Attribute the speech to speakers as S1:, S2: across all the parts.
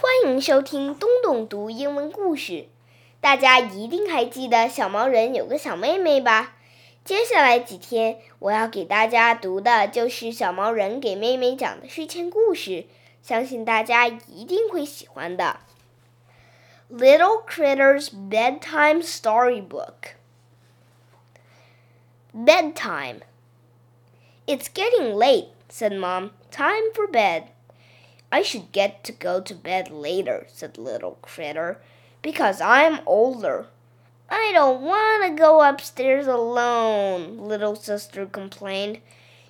S1: 欢迎收听东东读英文故事。大家一定还记得小毛人有个小妹妹吧？接下来几天，我要给大家读的就是小毛人给妹妹讲的睡前故事，相信大家一定会喜欢的。Little Critter's Bedtime Storybook Bedtime. It's getting late, said Mom. Time for bed. I should get to go to bed later, said Little Critter, because I'm older. I don't want to go upstairs alone, Little Sister complained.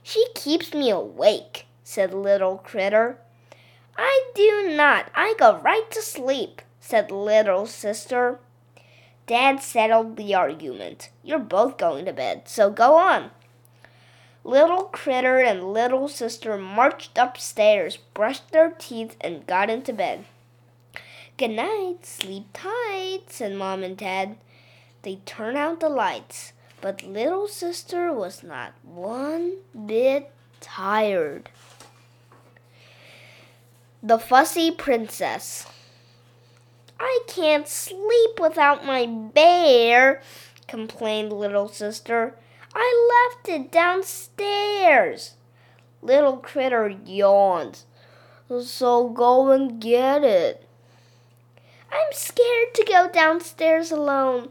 S1: She keeps me awake, said Little Critter. I do not. I go right to sleep, said Little Sister. Dad settled the argument. You're both going to bed, so go on. Little Critter and Little Sister marched upstairs, brushed their teeth, and got into bed. Good night, sleep tight, said Mom and Dad. They turned out the lights, but Little Sister was not one bit tired. The Fussy Princess. I can't sleep without my bear, complained Little Sister. I left it downstairs. Little Critter yawned. So go and get it. I'm scared to go downstairs alone.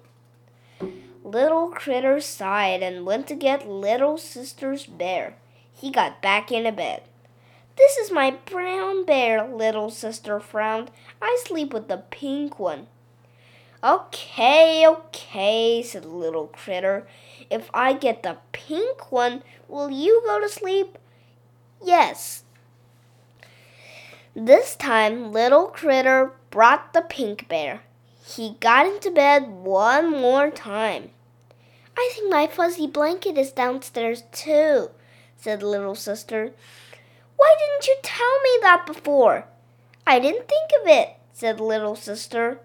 S1: Little Critter sighed and went to get Little Sister's bear. He got back into bed. This is my brown bear, Little Sister frowned. I sleep with the pink one. Okay, okay, said the little critter. If I get the pink one, will you go to sleep? Yes. This time, little critter brought the pink bear. He got into bed one more time. I think my fuzzy blanket is downstairs too, said little sister. Why didn't you tell me that before? I didn't think of it, said little sister.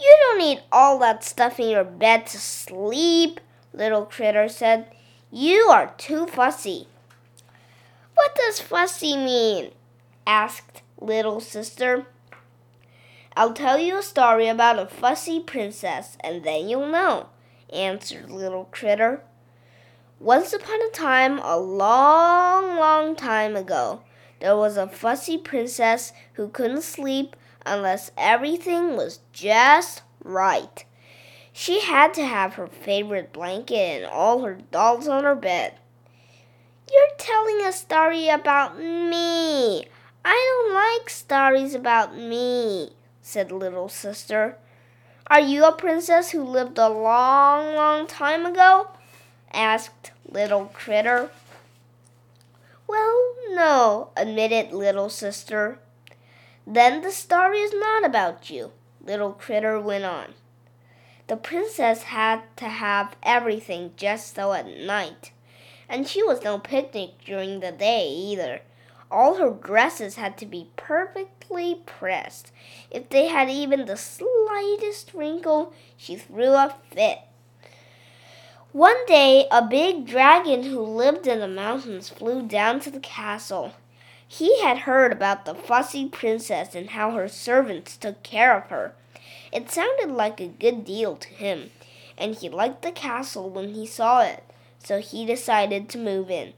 S1: You don't need all that stuff in your bed to sleep, little critter said. You are too fussy. What does fussy mean? asked little sister. I'll tell you a story about a fussy princess, and then you'll know, answered little critter. Once upon a time, a long, long time ago, there was a fussy princess who couldn't sleep unless everything was just right. She had to have her favorite blanket and all her dolls on her bed. You're telling a story about me. I don't like stories about me, said little sister. Are you a princess who lived a long, long time ago? asked little critter. Well, no, admitted little sister. Then the story is not about you, little critter went on. The princess had to have everything just so at night, and she was no picnic during the day either. All her dresses had to be perfectly pressed. If they had even the slightest wrinkle, she threw a fit. One day, a big dragon who lived in the mountains flew down to the castle. He had heard about the fussy princess and how her servants took care of her. It sounded like a good deal to him, and he liked the castle when he saw it, so he decided to move in.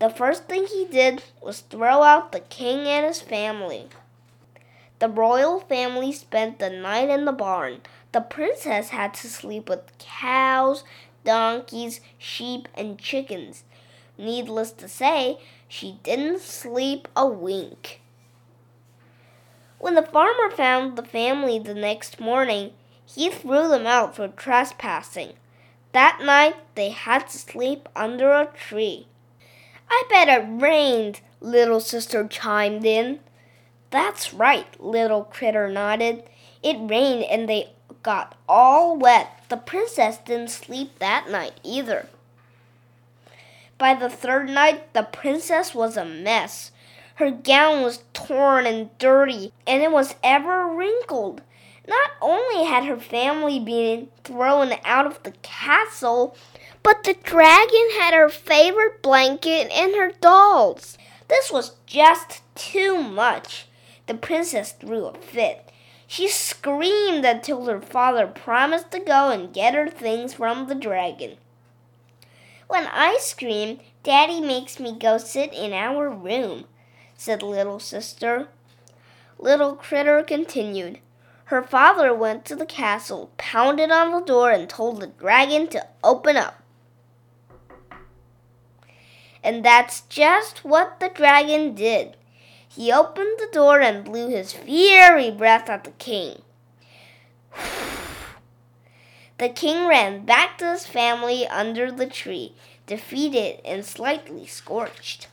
S1: The first thing he did was throw out the king and his family. The royal family spent the night in the barn. The princess had to sleep with cows, donkeys, sheep, and chickens. Needless to say, she didn't sleep a wink. When the farmer found the family the next morning, he threw them out for trespassing. That night they had to sleep under a tree. I bet it rained, little sister chimed in. That's right, little critter nodded. It rained and they got all wet. The princess didn't sleep that night either. By the third night, the princess was a mess. Her gown was torn and dirty, and it was ever wrinkled. Not only had her family been thrown out of the castle, but the dragon had her favorite blanket and her dolls. This was just too much. The princess threw a fit. She screamed until her father promised to go and get her things from the dragon. When I scream, Daddy makes me go sit in our room, said little sister. Little Critter continued. Her father went to the castle, pounded on the door, and told the dragon to open up. And that's just what the dragon did. He opened the door and blew his fiery breath at the king. The king ran back to his family under the tree, defeated and slightly scorched.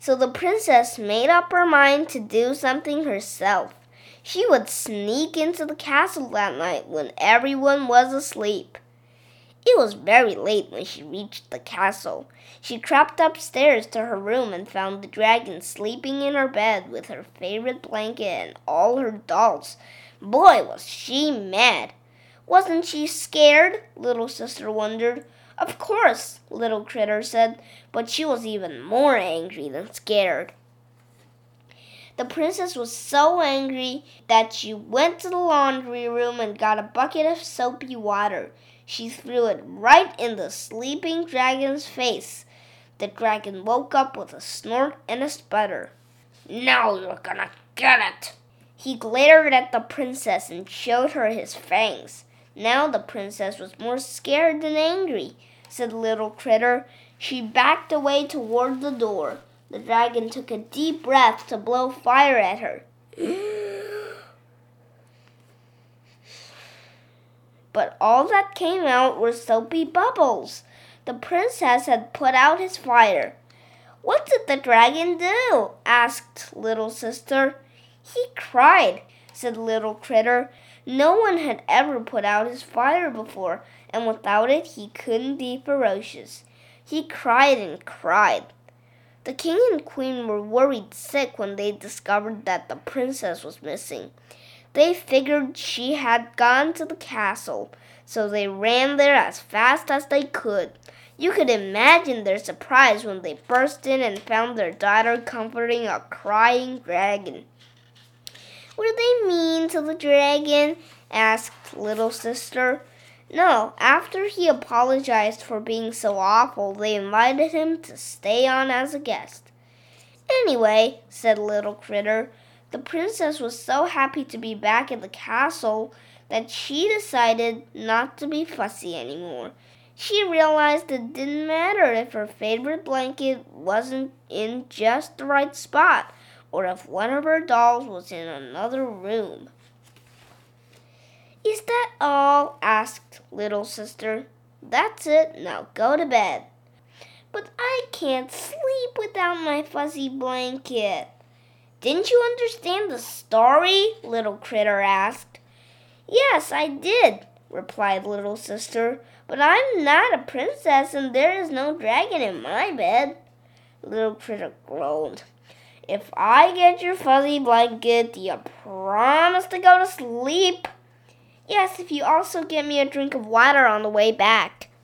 S1: So the princess made up her mind to do something herself. She would sneak into the castle that night when everyone was asleep. It was very late when she reached the castle. She crept upstairs to her room and found the dragon sleeping in her bed with her favorite blanket and all her dolls. Boy, was she mad! Wasn't she scared? Little sister wondered. Of course, Little Critter said, but she was even more angry than scared. The princess was so angry that she went to the laundry room and got a bucket of soapy water. She threw it right in the sleeping dragon's face. The dragon woke up with a snort and a sputter. Now you're gonna get it! He glared at the princess and showed her his fangs. Now the princess was more scared than angry, said Little Critter. She backed away toward the door. The dragon took a deep breath to blow fire at her. but all that came out were soapy bubbles. The princess had put out his fire. What did the dragon do? asked little sister. He cried, said little critter. No one had ever put out his fire before, and without it he couldn't be ferocious. He cried and cried. The king and queen were worried sick when they discovered that the princess was missing. They figured she had gone to the castle, so they ran there as fast as they could. You could imagine their surprise when they burst in and found their daughter comforting a crying dragon. Were they mean to the dragon? asked little sister. No, after he apologized for being so awful, they invited him to stay on as a guest. Anyway, said Little Critter, the princess was so happy to be back at the castle that she decided not to be fussy anymore. She realized it didn't matter if her favorite blanket wasn't in just the right spot or if one of her dolls was in another room. Is that all? asked little sister. That's it. Now go to bed. But I can't sleep without my fuzzy blanket. Didn't you understand the story? Little Critter asked. Yes, I did, replied Little Sister, but I'm not a princess and there is no dragon in my bed. Little Critter groaned. If I get your fuzzy blanket, do you promise to go to sleep? Yes, if you also get me a drink of water on the way back.